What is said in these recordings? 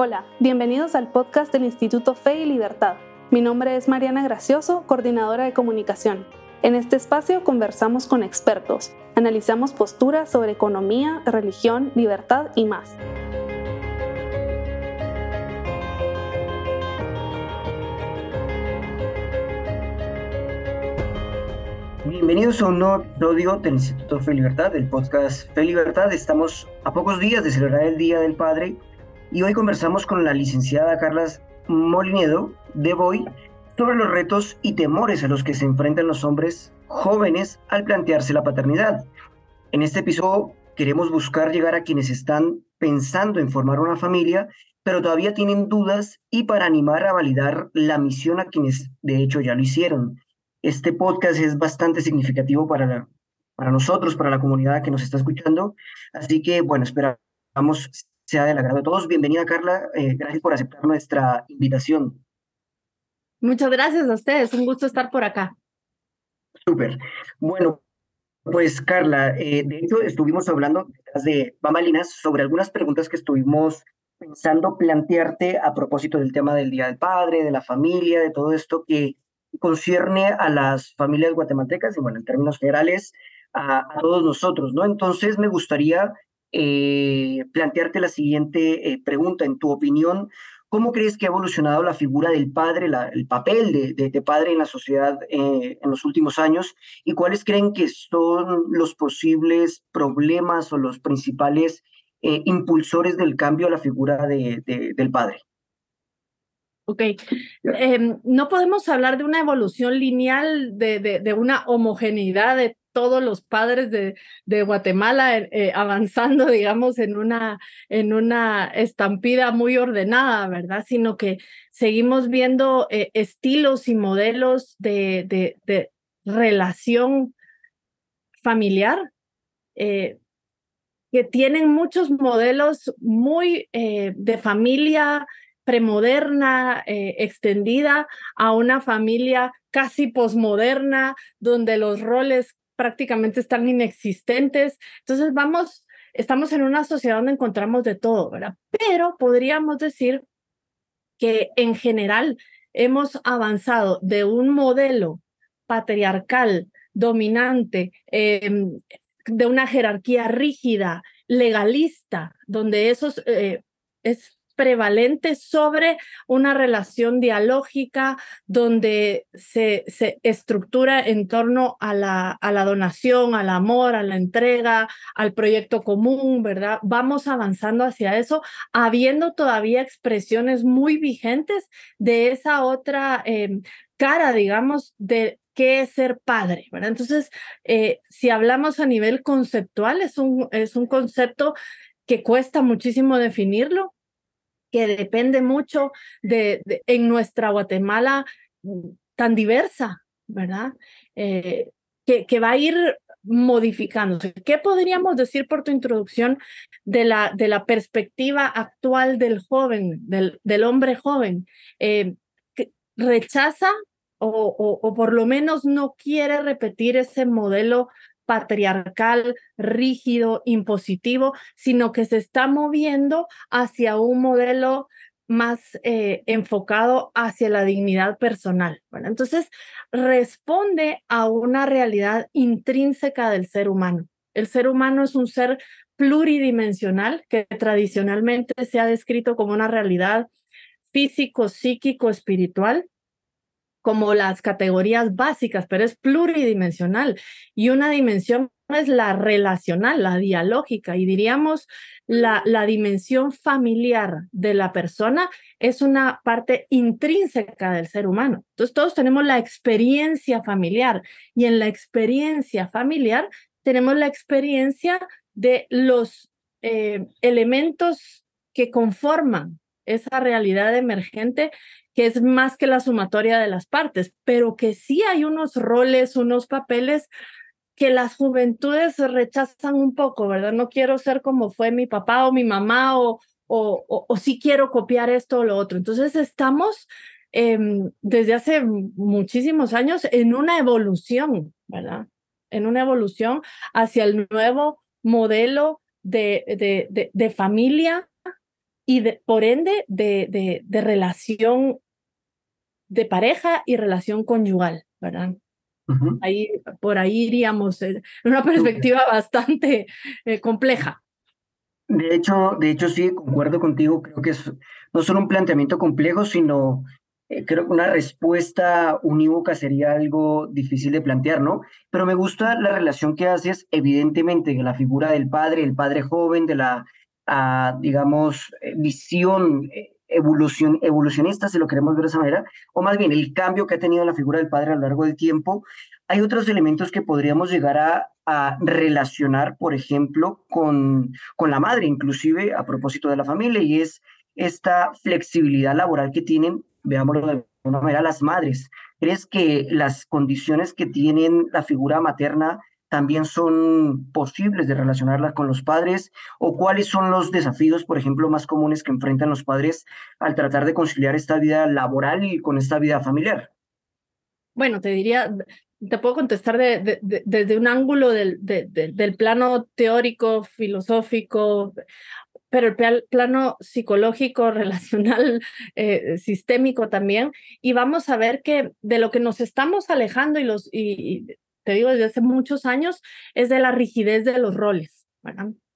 Hola, bienvenidos al podcast del Instituto Fe y Libertad. Mi nombre es Mariana Gracioso, coordinadora de comunicación. En este espacio conversamos con expertos, analizamos posturas sobre economía, religión, libertad y más. Bienvenidos a un nuevo episodio del Instituto Fe y Libertad, del podcast Fe y Libertad. Estamos a pocos días de celebrar el Día del Padre y hoy conversamos con la licenciada Carlas Molinedo de Boy sobre los retos y temores a los que se enfrentan los hombres jóvenes al plantearse la paternidad. En este episodio queremos buscar llegar a quienes están pensando en formar una familia, pero todavía tienen dudas y para animar a validar la misión a quienes de hecho ya lo hicieron. Este podcast es bastante significativo para, para nosotros, para la comunidad que nos está escuchando, así que bueno, esperamos sea del agrado de todos. Bienvenida, Carla. Eh, gracias por aceptar nuestra invitación. Muchas gracias a ustedes. Un gusto estar por acá. Súper. Bueno, pues Carla, eh, de hecho estuvimos hablando de Bambalinas sobre algunas preguntas que estuvimos pensando plantearte a propósito del tema del Día del Padre, de la familia, de todo esto que concierne a las familias guatemaltecas y bueno, en términos generales, a, a todos nosotros, ¿no? Entonces me gustaría eh, plantearte la siguiente eh, pregunta. En tu opinión, ¿cómo crees que ha evolucionado la figura del padre, el papel de, padre en la sociedad eh, en los últimos años? ¿Y cuáles creen que son los posibles problemas o los principales impulsores del cambio a la figura del padre? Ok. Em, no podemos hablar de una evolución lineal, de, de, una homogeneidad de todos los padres de, Guatemala eh, eh, avanzando, digamos, en una, en una estampida muy ordenada, ¿verdad? Sino que seguimos viendo eh, estilos y modelos de, de, de relación familiar que tienen muchos modelos muy de familia premoderna, extendida a una familia casi posmoderna, donde los roles prácticamente están inexistentes. Entonces vamos, estamos en una sociedad donde encontramos de todo, ¿verdad? Pero podríamos decir que en general hemos avanzado de un modelo patriarcal, dominante, em, de una jerarquía rígida, legalista, donde eso eh, es prevalente sobre una relación dialógica donde se, se estructura en torno a la, a la donación, al amor, a la entrega, al proyecto común, ¿verdad? Vamos avanzando hacia eso, habiendo todavía expresiones muy vigentes de esa otra em, cara, digamos, de qué es ser padre, ¿verdad? Entonces, eh, si hablamos a nivel conceptual, es un, es un concepto que cuesta muchísimo definirlo, que depende mucho de, en nuestra Guatemala mm, tan diversa, ¿verdad? Eh, que, que, va a ir modificándose. ¿Qué podríamos decir por tu introducción de la, de la perspectiva actual del joven, del, del hombre joven? Eh, rechaza o, o, o, por lo menos no quiere repetir ese modelo patriarcal, rígido, impositivo, sino que se está moviendo hacia un modelo más eh, enfocado hacia la dignidad personal. Bueno, entonces responde a una realidad intrínseca del ser humano. El ser humano es un ser pluridimensional que tradicionalmente se ha descrito como una realidad físico, psíquico, espiritual, como las categorías básicas, pero es pluridimensional y una dimensión es la relacional, la dialógica y diríamos la, la dimensión familiar de la persona es una parte intrínseca del ser humano. Entonces todos tenemos la experiencia familiar y en la experiencia familiar tenemos la experiencia de los eh, elementos que conforman esa realidad emergente que es más que la sumatoria de las partes, pero que sí hay unos roles, unos papeles que las juventudes rechazan un poco, ¿verdad? No quiero ser como fue mi papá o mi mamá o, o, o, sí quiero copiar esto o lo otro. Entonces estamos em, desde hace muchísimos años en una evolución, ¿verdad? En una evolución hacia el nuevo modelo de, de, de familia y por ende de, de, relación de pareja y relación conyugal, ¿verdad? ahí, por ahí iríamos en una perspectiva bastante eh, compleja. De hecho, de hecho, sí, concuerdo contigo. Creo que es no solo un planteamiento complejo, sino eh, creo que una respuesta unívoca sería algo difícil de plantear, ¿no? Pero me gusta la relación que haces, evidentemente, de la figura del padre, el padre joven, de la, ah, digamos, eh, visión evolución, evolucionista, si lo queremos ver de esa manera, o más bien el cambio que ha tenido la figura del padre a lo largo del tiempo. Hay otros elementos que podríamos llegar a, a relacionar, por ejemplo, con, con la madre, inclusive a propósito de la familia, y es esta flexibilidad laboral que tienen veámoslo de alguna manera, las madres. ¿Crees que las condiciones que tienen la figura materna también son posibles de relacionarla con los padres? ¿O cuáles son los desafíos, por ejemplo, más comunes que enfrentan los padres al tratar de conciliar esta vida laboral y con esta vida familiar? Bueno, te diría, te puedo contestar desde un ángulo del, del plano teórico, filosófico pero el plano psicológico, relacional, eh, sistémico también. Y vamos a ver que de lo que nos estamos alejando, y, los, y, te digo desde hace muchos años, es de la rigidez de los roles.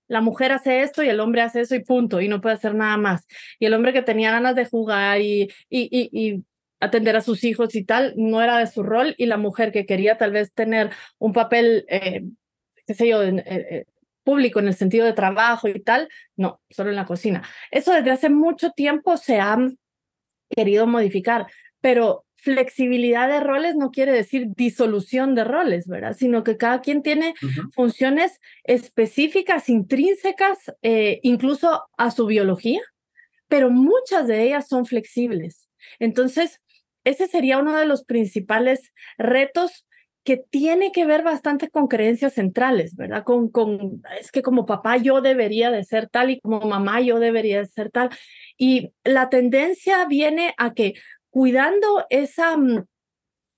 La mujer hace esto y el hombre hace eso y punto, y no puede hacer nada más. Y el hombre que tenía ganas de jugar y, y, y atender a sus hijos y tal, no era de su rol, y la mujer que quería tal vez tener un papel, eh, qué sé yo, eh, público en el sentido de trabajo y tal, no, solo en la cocina. Eso desde hace mucho tiempo se ha querido modificar, pero flexibilidad de roles no quiere decir disolución de roles, ¿verdad? Sino que cada quien tiene funciones específicas, intrínsecas, eh, incluso a su biología, pero muchas de ellas son flexibles. Entonces, ese sería uno de los principales retos que tiene que ver bastante con creencias centrales, ¿verdad? Con, con, es que como papá yo debería de ser tal y como mamá yo debería de ser tal. Y la tendencia viene a que cuidando esa, mm,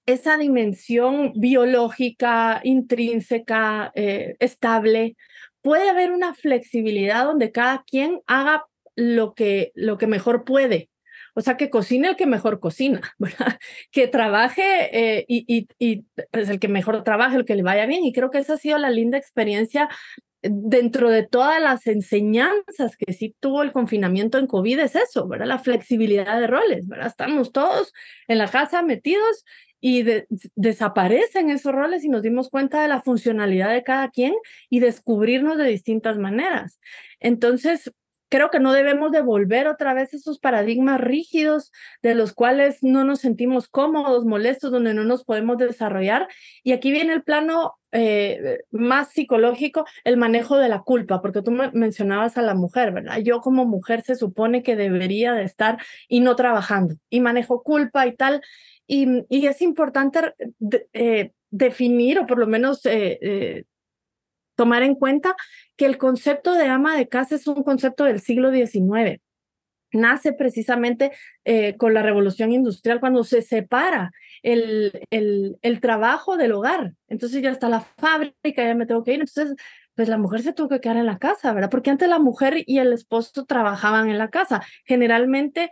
esa dimensión biológica, intrínseca, eh, estable, puede haber una flexibilidad donde cada quien haga lo que, lo que mejor puede, o sea, que cocine el que mejor cocina. Que trabaje eh, y, y, y pues, el que mejor trabaje, el que le vaya bien. Y creo que esa ha sido la linda experiencia dentro de todas las enseñanzas que sí tuvo el confinamiento en COVID es eso, ¿verdad? La flexibilidad de roles, ¿verdad? Estamos todos en la casa metidos y desaparecen esos roles y nos dimos cuenta de la funcionalidad de cada quien y descubrirnos de distintas maneras. Entonces, creo que no debemos devolver otra vez esos paradigmas rígidos de los cuales no nos sentimos cómodos, molestos, donde no nos podemos desarrollar. Y aquí viene el plano eh, más psicológico, el manejo de la culpa, porque tú mencionabas a la mujer, ¿verdad? Yo como mujer se supone que debería de estar y no trabajando, y manejo culpa y tal. Y, y es importante eh, definir o por lo menos eh, tomar en cuenta que el concepto de ama de casa es un concepto del siglo XIX. Nace precisamente eh, con la revolución industrial cuando se separa el, el, el trabajo del hogar. Entonces ya está la fábrica, ya me tengo que ir. Entonces, pues la mujer se tuvo que quedar en la casa, ¿verdad? Porque antes la mujer y el esposo trabajaban en la casa. Generalmente,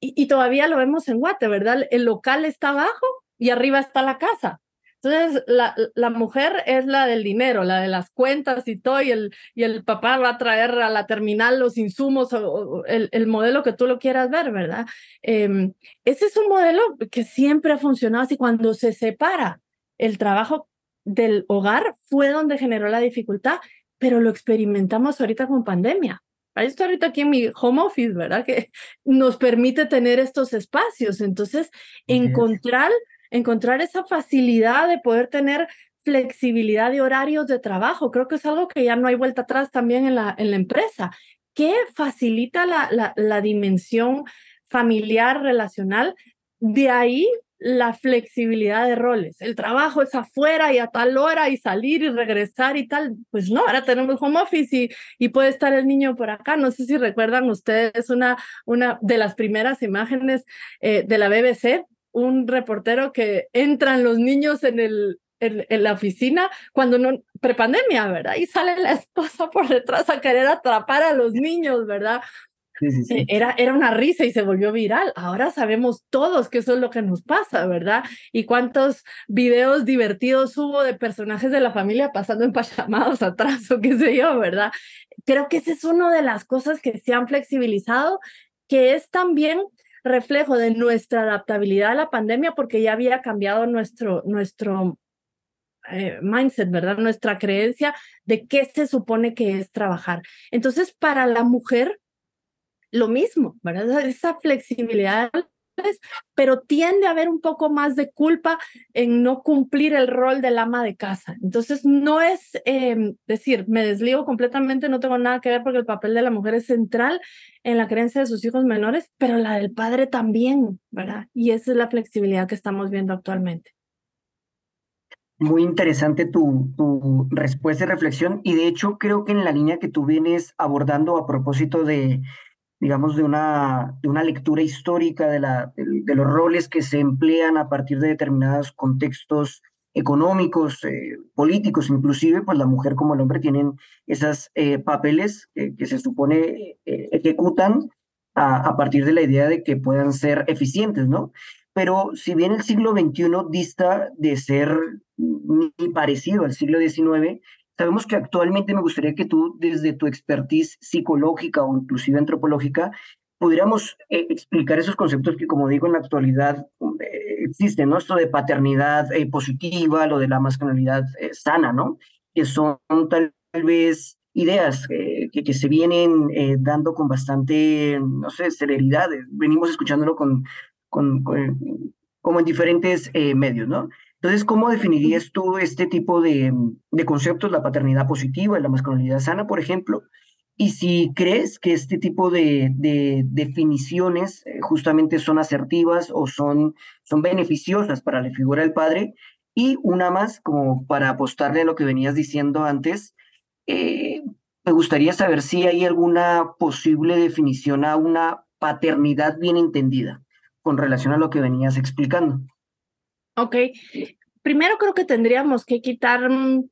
y, y todavía lo vemos en Guate, ¿verdad? El local está abajo y arriba está la casa. Entonces, la, la, mujer es la del dinero, la de las cuentas y todo, y el, y el papá va a traer a la terminal los insumos, o, el, el, modelo que tú lo quieras ver, ¿verdad? Eh, ese es un modelo que siempre ha funcionado así. Cuando se separa el trabajo del hogar, fue donde generó la dificultad, pero lo experimentamos ahorita con pandemia. Ahí estoy ahorita aquí en mi home office, ¿verdad? Que nos permite tener estos espacios. Entonces, encontrar encontrar esa facilidad de poder tener flexibilidad de horarios de trabajo. Creo que es algo que ya no hay vuelta atrás también en la, en la empresa, que facilita la, la, dimensión familiar, relacional. De ahí la flexibilidad de roles. El trabajo es afuera y a tal hora y salir y regresar y tal. Pues no, ahora tenemos home office y, y puede estar el niño por acá. No sé si recuerdan ustedes una, una de las primeras imágenes eh, de la BBC un reportero que entran los niños en el en, la oficina cuando no prepandemia, ¿verdad? Y sale la esposa por detrás a querer atrapar a los niños, ¿verdad? eh, Era, era una risa y se volvió viral. Ahora sabemos todos que eso es lo que nos pasa, ¿verdad? Y cuántos videos divertidos hubo de personajes de la familia pasando en pachamados atrás o qué sé yo, ¿verdad? Creo que esa es una de las cosas que se han flexibilizado, que es también reflejo de nuestra adaptabilidad a la pandemia porque ya había cambiado nuestro, nuestro eh, mindset, ¿verdad? Nuestra creencia de qué se supone que es trabajar. Entonces, para la mujer, lo mismo, ¿verdad? Esa flexibilidad pero tiende a haber un poco más de culpa en no cumplir el rol del ama de casa. Entonces, no es em, decir, me desligo completamente, no tengo nada que ver porque el papel de la mujer es central en la creencia de sus hijos menores, pero la del padre también, ¿verdad? Y esa es la flexibilidad que estamos viendo actualmente. Muy interesante tu, tu respuesta y reflexión, y de hecho creo que en la línea que tú vienes abordando a propósito de digamos, de una, de una lectura histórica de, la, de, los roles que se emplean a partir de determinados contextos económicos, eh, políticos, inclusive, pues la mujer como el hombre tienen esos eh, papeles que se supone eh, ejecutan a, a, partir de la idea de que puedan ser eficientes, ¿no? Pero si bien el siglo XXI dista de ser ni parecido al siglo XIX, Sabemos que actualmente me gustaría que tú, desde tu expertise psicológica o inclusive antropológica, pudiéramos eh, explicar esos conceptos que, como digo, en la actualidad eh, existen, ¿no? Esto de paternidad eh, positiva, lo de la masculinidad sana, ¿no? Que son tal vez ideas que, que, se vienen dando con bastante, no sé, celeridad. Venimos escuchándolo con, con, con como en diferentes medios, ¿no? Entonces, ¿cómo definirías tú este tipo de, de conceptos, la paternidad positiva y la masculinidad sana, por ejemplo? Y si crees que este tipo de, de definiciones eh, justamente son asertivas o son, son beneficiosas para la figura del padre. Y una más, como para apostarle a lo que venías diciendo antes, eh, me gustaría saber si hay alguna posible definición a una paternidad bien entendida con relación a lo que venías explicando. Ok, primero creo que tendríamos que quitar mm,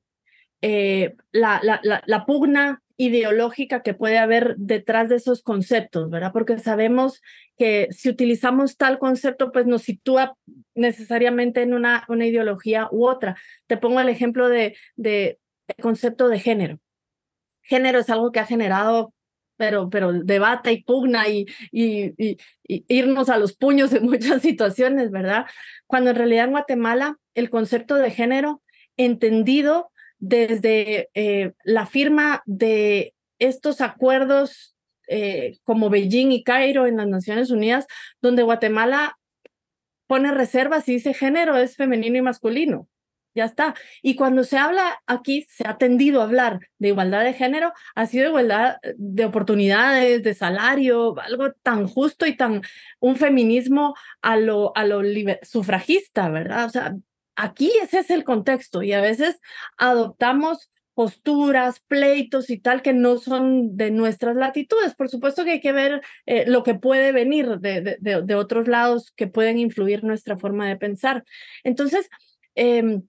eh, la, la, la, pugna ideológica que puede haber detrás de esos conceptos, ¿verdad? Porque sabemos que si utilizamos tal concepto, pues nos sitúa necesariamente en una, una ideología u otra. Te pongo el ejemplo de, de concepto de género. Género es algo que ha generado pero, pero debate y pugna y, y, irnos a los puños en muchas situaciones, ¿verdad? Cuando en realidad en Guatemala el concepto de género entendido desde eh, la firma de estos acuerdos eh, como Beijing y Cairo en las Naciones Unidas, donde Guatemala pone reservas y dice género es femenino y masculino ya está. Y cuando se habla aquí, se ha tendido a hablar de igualdad de género, ha sido igualdad de oportunidades, de salario, algo tan justo y tan un feminismo a lo, a lo sufragista, ¿verdad? O sea, aquí ese es el contexto y a veces adoptamos posturas, pleitos y tal que no son de nuestras latitudes. Por supuesto que hay que ver eh, lo que puede venir de, de, de, otros lados que pueden influir nuestra forma de pensar. Entonces, eh,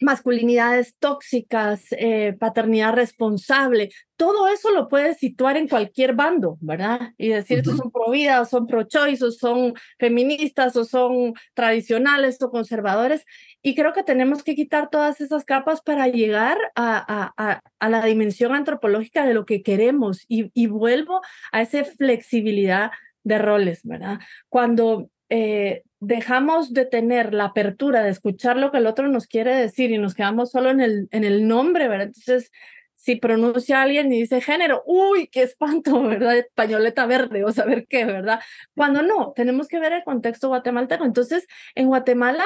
masculinidades tóxicas, eh, paternidad responsable, todo eso lo puedes situar en cualquier bando, ¿verdad? Y decir, estos son pro vida, o son pro choice, o son feministas, o son tradicionales, o conservadores. Y creo que tenemos que quitar todas esas capas para llegar a, a, a, la dimensión antropológica de lo que queremos. Y, y vuelvo a esa flexibilidad de roles, ¿verdad? Cuando eh, dejamos de tener la apertura de escuchar lo que el otro nos quiere decir y nos quedamos solo en el, en el nombre, ¿verdad? Entonces, si pronuncia alguien y dice género, uy, qué espanto, ¿verdad? Españoleta verde o saber qué, ¿verdad? Cuando no, tenemos que ver el contexto guatemalteco. Entonces, en Guatemala,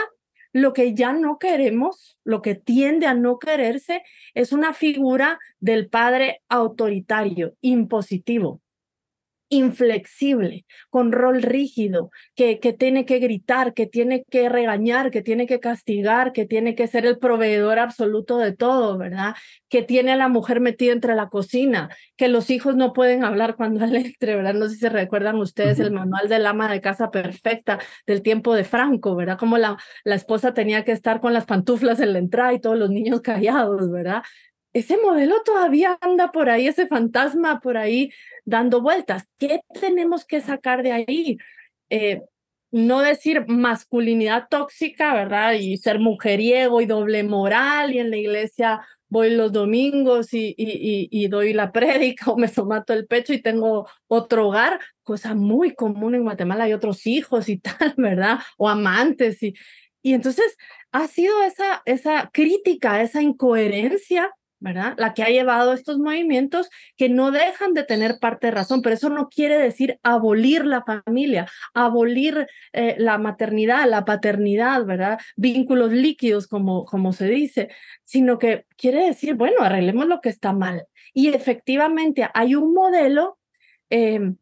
lo que ya no queremos, lo que tiende a no quererse, es una figura del padre autoritario, impositivo inflexible, con rol rígido, que, que tiene que gritar, que tiene que regañar, que tiene que castigar, que tiene que ser el proveedor absoluto de todo, ¿verdad? Que tiene a la mujer metida entre la cocina, que los hijos no pueden hablar cuando él entre, ¿verdad? No sé si se recuerdan ustedes el manual del ama de casa perfecta del tiempo de Franco, ¿verdad? Como la, la esposa tenía que estar con las pantuflas en la entrada y todos los niños callados, ¿verdad? Ese modelo todavía anda por ahí, ese fantasma por ahí dando vueltas. ¿Qué tenemos que sacar de ahí? Eh, no decir masculinidad tóxica, ¿verdad? Y ser mujeriego y doble moral y en la iglesia voy los domingos y, y, y, doy la prédica o me somato el pecho y tengo otro hogar, cosa muy común en Guatemala, hay otros hijos y tal, ¿verdad? O amantes y, y entonces ha sido esa, esa crítica, esa incoherencia ¿verdad? La que ha llevado estos movimientos que no dejan de tener parte de razón, pero eso no quiere decir abolir la familia, abolir eh, la maternidad, la paternidad, ¿verdad? Vínculos líquidos, como, como se dice, sino que quiere decir, bueno, arreglemos lo que está mal. Y efectivamente hay un modelo em,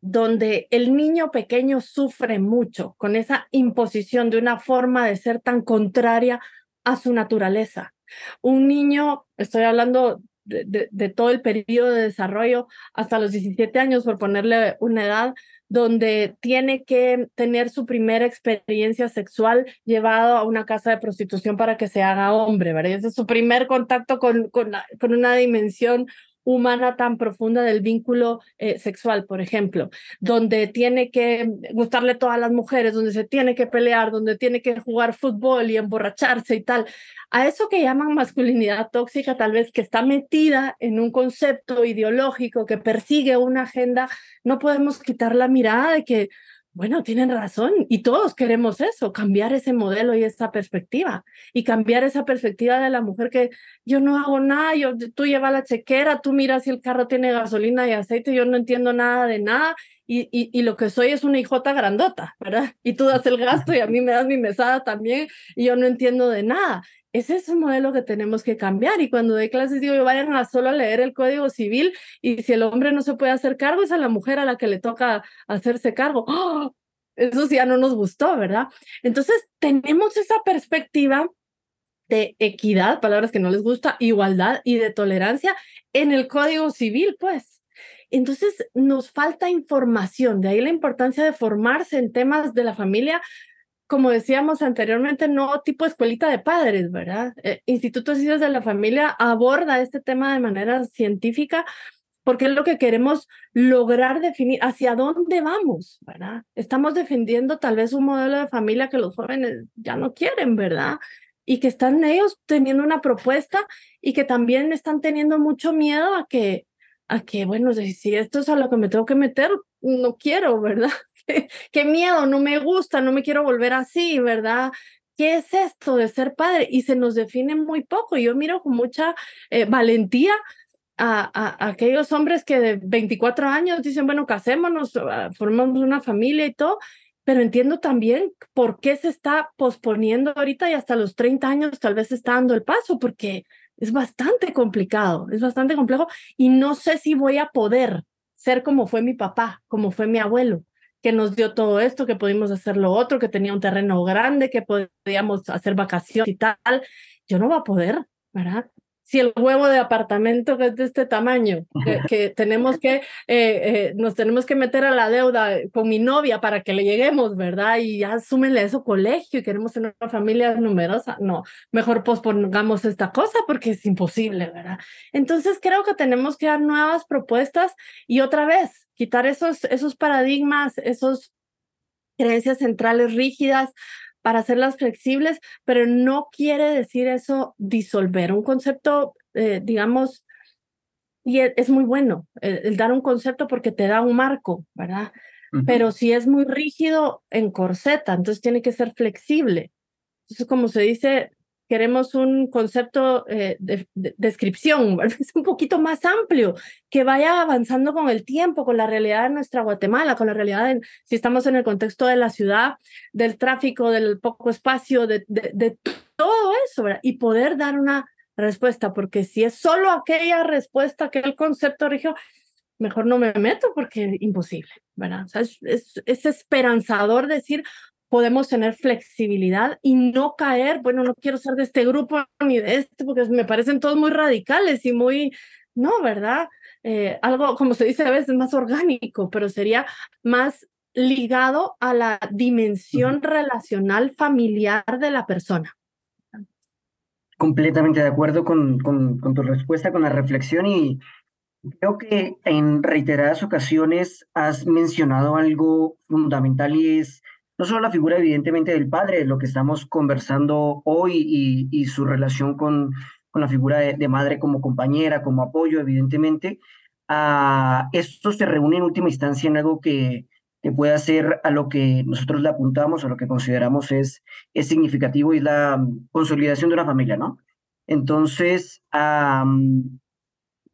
donde el niño pequeño sufre mucho con esa imposición de una forma de ser tan contraria a su naturaleza un niño, estoy hablando de, todo el periodo de desarrollo hasta los 17 años, por ponerle una edad, donde tiene que tener su primera experiencia sexual llevado a una casa de prostitución para que se haga hombre, ¿verdad? Ese es su primer contacto con, con, con una dimensión humana tan profunda del vínculo eh, sexual, por ejemplo, donde tiene que gustarle todas las mujeres, donde se tiene que pelear, donde tiene que jugar fútbol y emborracharse y tal. A eso que llaman masculinidad tóxica, tal vez que está metida en un concepto ideológico que persigue una agenda, no podemos quitar la mirada de que bueno, tienen razón y todos queremos eso, cambiar ese modelo y esa perspectiva y cambiar esa perspectiva de la mujer que yo no hago nada, yo, tú llevas la chequera, tú miras si el carro tiene gasolina y aceite, yo no entiendo nada de nada y, y, y lo que soy es una hijota grandota, ¿verdad? Y tú das el gasto y a mí me das mi mesada también y yo no entiendo de nada ese es un modelo que tenemos que cambiar. Y cuando doy clases digo, vayan a solo a leer el Código Civil y si el hombre no se puede hacer cargo, es a la mujer a la que le toca hacerse cargo. ¡Oh! Eso sí ya no nos gustó, ¿verdad? Entonces, tenemos esa perspectiva de equidad, palabras que no les gusta, igualdad y de tolerancia en el Código Civil, pues. Entonces, nos falta información, de ahí la importancia de formarse en temas de la familia, como decíamos anteriormente, no tipo escuelita de padres, ¿verdad? Eh, Instituto de de la Familia aborda este tema de manera científica porque es lo que queremos lograr definir, hacia dónde vamos, ¿verdad? Estamos defendiendo tal vez un modelo de familia que los jóvenes ya no quieren, ¿verdad? Y que están ellos teniendo una propuesta y que también están teniendo mucho miedo a que, a que, bueno, si esto es a lo que me tengo que meter, no quiero, ¿verdad? Qué miedo, no me gusta, no me quiero volver así, ¿verdad? ¿Qué es esto de ser padre? Y se nos define muy poco. Yo miro con mucha eh, valentía a, a, aquellos hombres que de 24 años dicen, bueno, casémonos, ah, formamos una familia y todo, pero entiendo también por qué se está posponiendo ahorita y hasta los 30 años tal vez está dando el paso, porque es bastante complicado, es bastante complejo y no sé si voy a poder ser como fue mi papá, como fue mi abuelo que nos dio todo esto, que pudimos hacer lo otro, que tenía un terreno grande, que podíamos hacer vacaciones y tal. Yo no voy a poder, ¿verdad? Si el huevo de apartamento es de este tamaño, que, tenemos que, eh, eh, nos tenemos que meter a la deuda con mi novia para que le lleguemos, ¿verdad? Y ya súmenle eso colegio y queremos tener una familia numerosa. No, mejor pospongamos esta cosa porque es imposible, ¿verdad? Entonces creo que tenemos que dar nuevas propuestas y otra vez quitar esos, esos paradigmas, esos creencias centrales rígidas, para hacerlas flexibles, pero no quiere decir eso disolver. Un concepto, eh, digamos, y e, es muy bueno el, dar un concepto porque te da un marco, ¿verdad? Pero si es muy rígido, en corseta, entonces tiene que ser flexible. Entonces, como se dice, queremos un concepto eh, de, descripción, es un poquito más amplio, que vaya avanzando con el tiempo, con la realidad de nuestra Guatemala, con la realidad, de, si estamos en el contexto de la ciudad, del tráfico, del poco espacio, de, de, todo eso, y poder dar una respuesta, porque si es solo aquella respuesta, aquel concepto rígido, mejor no me meto porque es imposible, ¿verdad? O sea, es, es, es, esperanzador decir, podemos tener flexibilidad y no caer, bueno, no quiero ser de este grupo ni de este, porque me parecen todos muy radicales y muy, no, ¿verdad? Eh, algo, como se dice a veces, más orgánico, pero sería más ligado a la dimensión relacional familiar de la persona. Completamente de acuerdo con, con, con tu respuesta, con la reflexión y creo que en reiteradas ocasiones has mencionado algo fundamental y es no solo la figura evidentemente del padre, lo que estamos conversando hoy y, su relación con, con la figura de, madre como compañera, como apoyo, evidentemente, a esto se reúne en última instancia en algo que, que pueda ser a lo que nosotros le apuntamos, a lo que consideramos es, es significativo y la consolidación de una familia, ¿no? Entonces,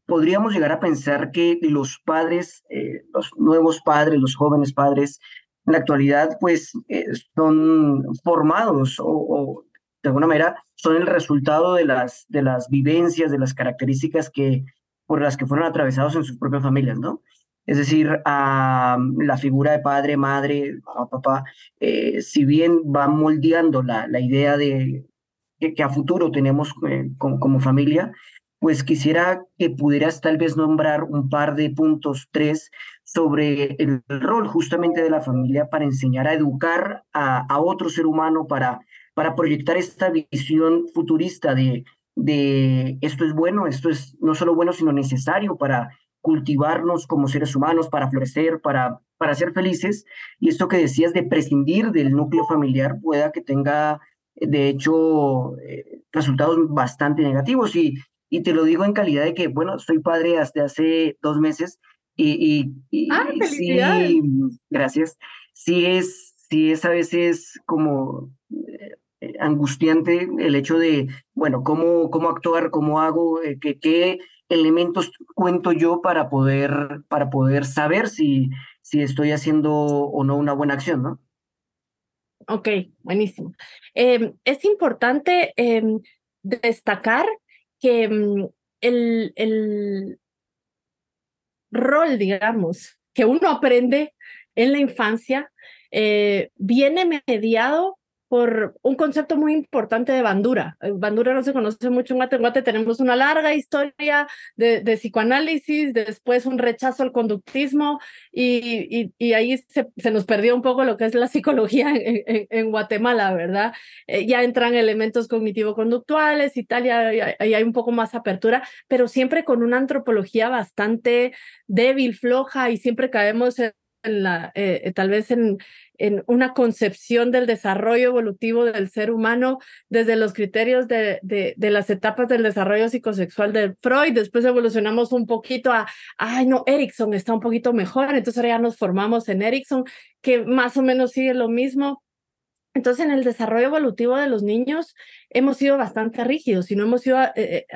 podríamos llegar a pensar que los padres, eh, los nuevos padres, los jóvenes padres, en la actualidad, pues eh, son formados o, de alguna manera son el resultado de las, de las vivencias, de las características que, por las que fueron atravesados en sus propias familias, ¿no? Es decir, la figura de padre, madre, papá, eh, si bien va moldeando la, la idea de que, a futuro tenemos como, como, familia, pues quisiera que pudieras tal vez nombrar un par de puntos, tres, sobre el rol justamente de la familia para enseñar a educar a, otro ser humano, para, para proyectar esta visión futurista de, de esto es bueno, esto es no solo bueno, sino necesario para cultivarnos como seres humanos, para florecer, para, para ser felices. Y esto que decías de prescindir del núcleo familiar pueda que tenga, de hecho, eh, resultados bastante negativos. Y y te lo digo en calidad de que, bueno, soy padre hasta hace dos meses y, y, ah, sí, gracias, sí es, sí es a veces como eh, angustiante el hecho de, bueno, cómo, cómo actuar, cómo hago, eh, que, qué elementos cuento yo para poder, para poder saber si, si estoy haciendo o no una buena acción, ¿no? Ok, buenísimo. Em, es importante em, destacar que mm, el, el rol, digamos, que uno aprende en la infancia eh, viene mediado por un concepto muy importante de Bandura. Eh, Bandura no se conoce mucho en Guatemala, tenemos una larga historia de, psicoanálisis, después un rechazo al conductismo y, y, ahí se, se, nos perdió un poco lo que es la psicología en, en, Guatemala, ¿verdad? Eh, ya entran elementos cognitivo-conductuales y tal, y ahí hay un poco más apertura, pero siempre con una antropología bastante débil, floja y siempre caemos en la, eh, tal vez en, en una concepción del desarrollo evolutivo del ser humano desde los criterios de, de, de, las etapas del desarrollo psicosexual de Freud. Después evolucionamos un poquito a, ay, no, Erickson está un poquito mejor. Entonces ahora ya nos formamos en Erickson, que más o menos sigue lo mismo. Entonces, en el desarrollo evolutivo de los niños hemos sido bastante rígidos y no hemos sido eh, eh,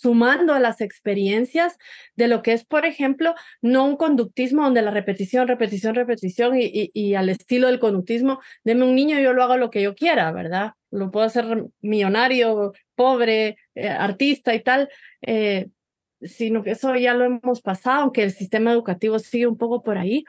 sumando a las experiencias de lo que es, por ejemplo, no un conductismo donde la repetición, repetición, repetición y, y, al estilo del conductismo, deme un niño, yo lo hago lo que yo quiera, ¿verdad? Lo puedo hacer millonario, pobre, eh, artista y tal, eh, sino que eso ya lo hemos pasado, aunque el sistema educativo sigue un poco por ahí,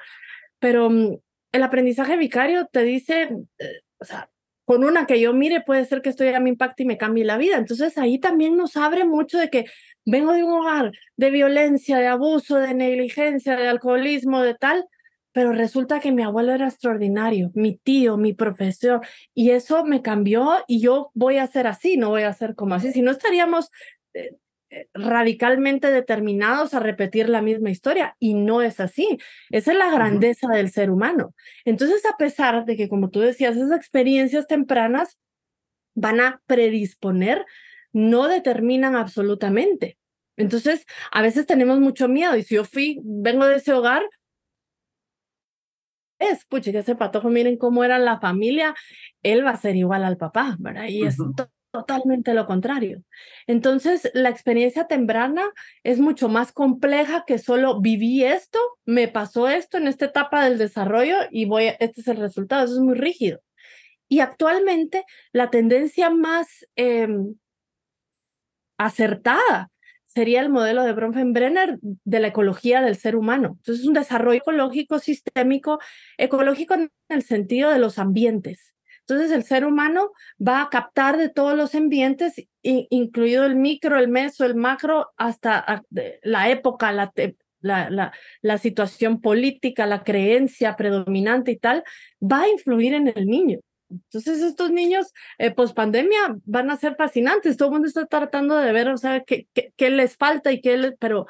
pero mm, el aprendizaje vicario te dice, eh, o sea, con una que yo mire puede ser que esto ya me impacte y me cambie la vida. Entonces ahí también nos abre mucho de que vengo de un hogar de violencia, de abuso, de negligencia, de alcoholismo, de tal, pero resulta que mi abuelo era extraordinario, mi tío, mi profesor, y eso me cambió y yo voy a ser así, no voy a ser como así, si no estaríamos eh, radicalmente determinados a repetir la misma historia y no es así. Esa es la grandeza del ser humano. Entonces, a pesar de que, como tú decías, esas experiencias tempranas van a predisponer, no determinan absolutamente. Entonces, a veces tenemos mucho miedo y si yo fui, vengo de ese hogar, es, pucha, que ese patojo, miren cómo era la familia, él va a ser igual al papá, ¿verdad? Y es totalmente lo contrario. Entonces, la experiencia temprana es mucho más compleja que solo viví esto, me pasó esto en esta etapa del desarrollo y voy, este es el resultado, eso es muy rígido. Y actualmente la tendencia más em, acertada sería el modelo de Bronfenbrenner de la ecología del ser humano. Entonces, es un desarrollo ecológico sistémico, ecológico en el sentido de los ambientes. Entonces el ser humano va a captar de todos los ambientes, incluido el micro, el meso, el macro, hasta la época, la, la, la, situación política, la creencia predominante y tal, va a influir en el niño. Entonces estos niños eh, post pandemia van a ser fascinantes. Todo el mundo está tratando de ver, o sea, qué, qué, les falta y qué, les, pero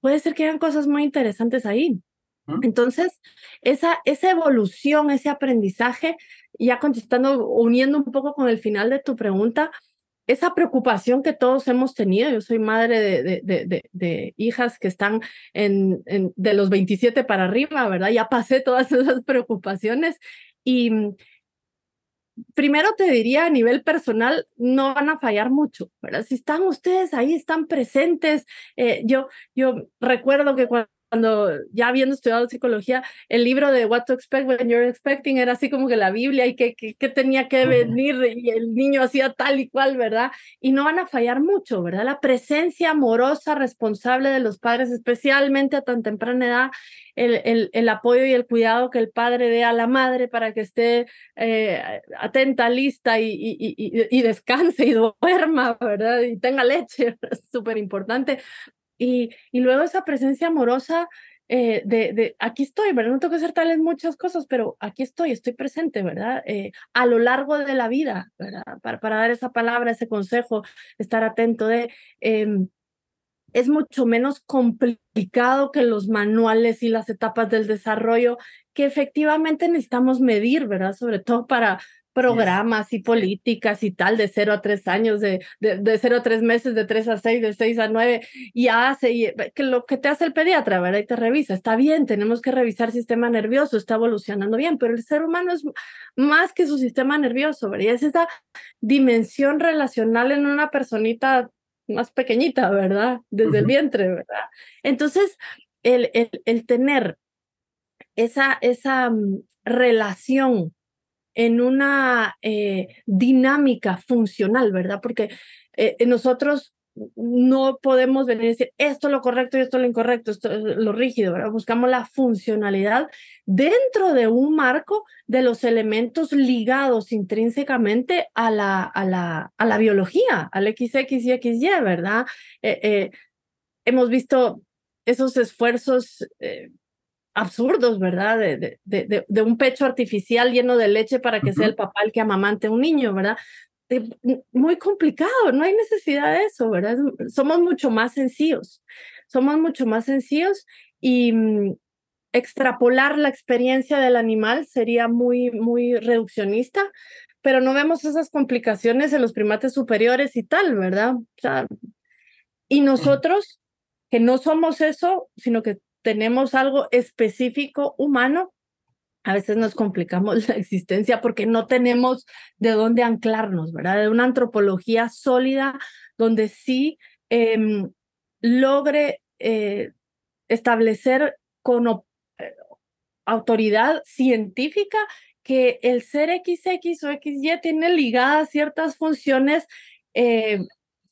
puede ser que hayan cosas muy interesantes ahí. Entonces, esa, esa evolución, ese aprendizaje, ya contestando, uniendo un poco con el final de tu pregunta, esa preocupación que todos hemos tenido, yo soy madre de, de, de, hijas que están en, en, de los 27 para arriba, ¿verdad? Ya pasé todas esas preocupaciones y mm, primero te diría a nivel personal, no van a fallar mucho, ¿verdad? Si están ustedes ahí, están presentes. Eh, yo, yo recuerdo que cuando cuando ya habiendo estudiado psicología, el libro de What to Expect When You're Expecting era así como que la Biblia y que, que, tenía que venir y el niño hacía tal y cual, ¿verdad? Y no van a fallar mucho, ¿verdad? La presencia amorosa, responsable de los padres, especialmente a tan temprana edad, el, el, el apoyo y el cuidado que el padre dé a la madre para que esté eh, atenta, lista y, y, y, y descanse y duerma, ¿verdad? Y tenga leche, es súper importante y, luego esa presencia amorosa eh, de, aquí estoy, ¿verdad? No tengo que hacer tales muchas cosas, pero aquí estoy, estoy presente, ¿verdad? Eh, a lo largo de la vida, ¿verdad? Para, para dar esa palabra, ese consejo, estar atento de... Em, es mucho menos complicado que los manuales y las etapas del desarrollo que efectivamente necesitamos medir, ¿verdad? Sobre todo para, programas y políticas y tal de cero a tres años, de, de, de cero a tres meses, de tres a seis, de seis a nueve, y hace y, que lo que te hace el pediatra, ¿verdad? Y te revisa, está bien, tenemos que revisar sistema nervioso, está evolucionando bien, pero el ser humano es más que su sistema nervioso, ¿verdad? Y es esa dimensión relacional en una personita más pequeñita, ¿verdad? Desde el vientre, ¿verdad? Entonces, el, el, el tener esa, esa mm, relación en una eh, dinámica funcional, ¿verdad? Porque eh, nosotros no podemos venir y decir esto es lo correcto y esto es lo incorrecto, esto es lo rígido, ¿verdad? Buscamos la funcionalidad dentro de un marco de los elementos ligados intrínsecamente a la, a la, a la biología, al XX y XY, ¿verdad? Eh, hemos visto esos esfuerzos absurdos, ¿verdad? De, de, de, un pecho artificial lleno de leche para que sea el papá el que amamante a un niño, ¿verdad? muy complicado, no hay necesidad de eso, ¿verdad? Somos mucho más sencillos, somos mucho más sencillos y mm, extrapolar la experiencia del animal sería muy, muy reduccionista, pero no vemos esas complicaciones en los primates superiores y tal, ¿verdad? O sea, y nosotros, que no somos eso, sino que tenemos algo específico humano, a veces nos complicamos la existencia porque no tenemos de dónde anclarnos, ¿verdad? De una antropología sólida donde sí em, logre eh, establecer con eh, autoridad científica que el ser XX o XY tiene ligadas ciertas funciones eh,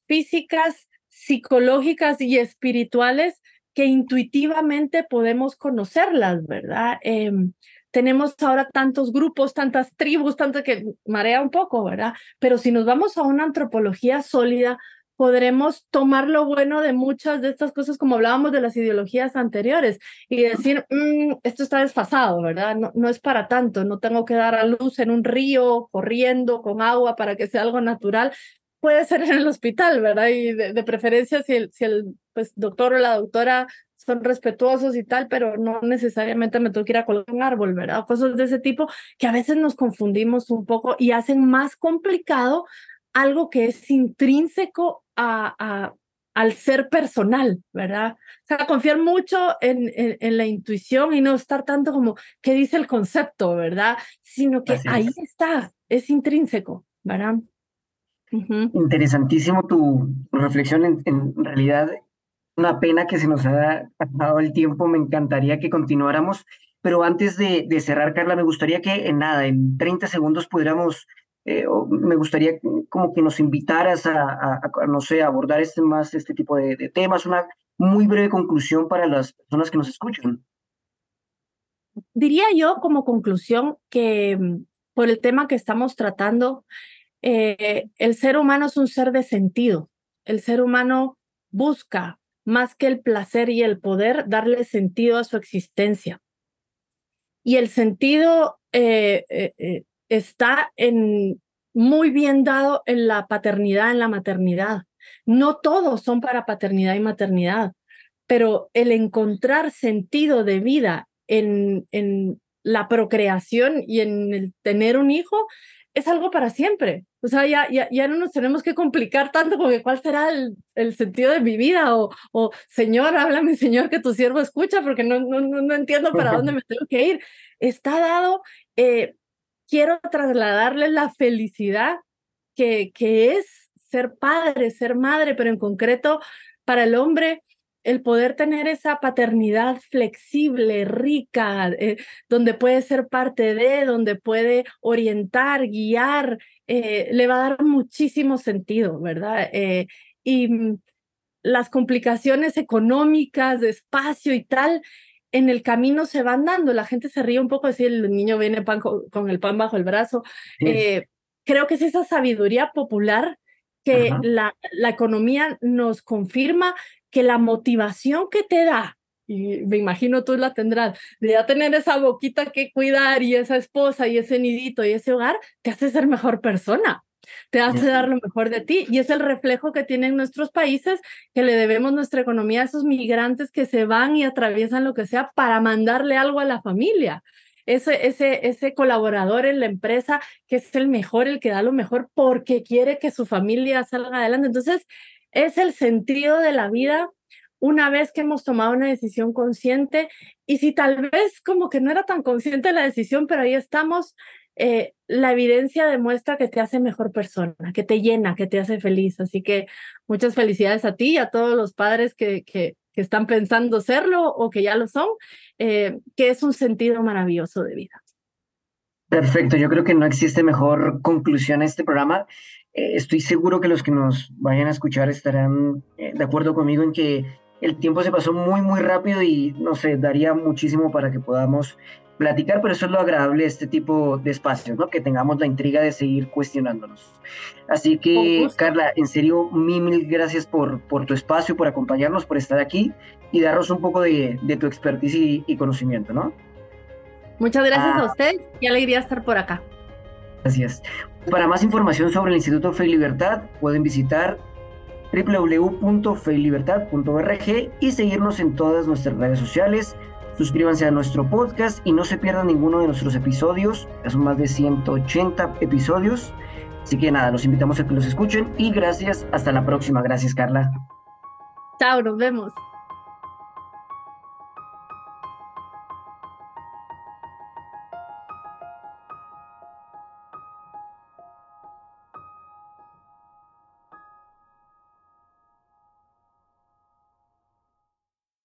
físicas, psicológicas y espirituales que intuitivamente podemos conocerlas, ¿verdad? Em, tenemos ahora tantos grupos, tantas tribus, tanto que marea un poco, ¿verdad? Pero si nos vamos a una antropología sólida, podremos tomar lo bueno de muchas de estas cosas, como hablábamos de las ideologías anteriores, y decir, mm, esto está desfasado, ¿verdad? No, no es para tanto, no tengo que dar a luz en un río, corriendo, con agua, para que sea algo natural, puede ser en el hospital, ¿verdad? Y de, preferencia si el, si el pues, doctor o la doctora son respetuosos y tal, pero no necesariamente me tengo que ir a colgar un árbol, ¿verdad? Cosas de ese tipo que a veces nos confundimos un poco y hacen más complicado algo que es intrínseco a, a al ser personal, ¿verdad? O sea, confiar mucho en, en, la intuición y no estar tanto como qué dice el concepto, ¿verdad? Sino que ahí está, es intrínseco, ¿verdad? Interesantísimo tu, reflexión. En, en, realidad, una pena que se nos ha pasado el tiempo. Me encantaría que continuáramos. Pero antes de, de cerrar, Carla, me gustaría que en nada, en 30 segundos pudiéramos, eh, me gustaría como que nos invitaras a, no sé, abordar este, más este tipo de, de temas. Una muy breve conclusión para las personas que nos escuchan. Diría yo como conclusión que mm, por el tema que estamos tratando, eh, el ser humano es un ser de sentido. El ser humano busca, más que el placer y el poder, darle sentido a su existencia. Y el sentido eh, eh, está en muy bien dado en la paternidad, en la maternidad. No todos son para paternidad y maternidad, pero el encontrar sentido de vida en, en la procreación y en el tener un hijo es algo para siempre. O sea, ya, ya, ya no nos tenemos que complicar tanto porque cuál será el, el sentido de mi vida o, o, Señor, háblame, Señor, que tu siervo escucha porque no, no, no entiendo para dónde me tengo que ir. Está dado, eh, quiero trasladarle la felicidad que, que es ser padre, ser madre, pero en concreto para el hombre el poder tener esa paternidad flexible, rica, eh, donde puede ser parte de, donde puede orientar, guiar, eh, le va a dar muchísimo sentido, ¿verdad? Eh, y mm, las complicaciones económicas, de espacio y tal, en el camino se van dando. La gente se ríe un poco si el niño viene pan con, el pan bajo el brazo. creo que es esa sabiduría popular que la, la, economía nos confirma que la motivación que te da, y me imagino tú la tendrás, de ya tener esa boquita que cuidar y esa esposa y ese nidito y ese hogar, te hace ser mejor persona, te hace dar lo mejor de ti y es el reflejo que tienen nuestros países que le debemos nuestra economía a esos migrantes que se van y atraviesan lo que sea para mandarle algo a la familia. Ese, ese, ese colaborador en la empresa que es el mejor, el que da lo mejor porque quiere que su familia salga adelante. Entonces, es el sentido de la vida una vez que hemos tomado una decisión consciente y si tal vez como que no era tan consciente la decisión, pero ahí estamos, eh, la evidencia demuestra que te hace mejor persona, que te llena, que te hace feliz. Así que muchas felicidades a ti y a todos los padres que, que, que están pensando serlo o que ya lo son, eh, que es un sentido maravilloso de vida. Perfecto, yo creo que no existe mejor conclusión a este programa. Eh, estoy seguro que los que nos vayan a escuchar estarán eh, de acuerdo conmigo en que el tiempo se pasó muy, muy rápido y no sé, daría muchísimo para que podamos platicar, pero eso es lo agradable de este tipo de espacios, ¿no? Que tengamos la intriga de seguir cuestionándonos. Así que, Carla, en serio, mil, mil gracias por, por tu espacio, por acompañarnos, por estar aquí y darnos un poco de, de tu expertise y, conocimiento, ¿no? Muchas gracias a ah. usted. Qué alegría estar por acá. Gracias. Para más información sobre el Instituto Fe y Libertad, pueden visitar www.feylibertad.org y seguirnos en todas nuestras redes sociales. Suscríbanse a nuestro podcast y no se pierdan ninguno de nuestros episodios. Son más de 180 episodios. Así que nada, los invitamos a que los escuchen y gracias. Hasta la próxima. Gracias, Carla. Chao, nos vemos.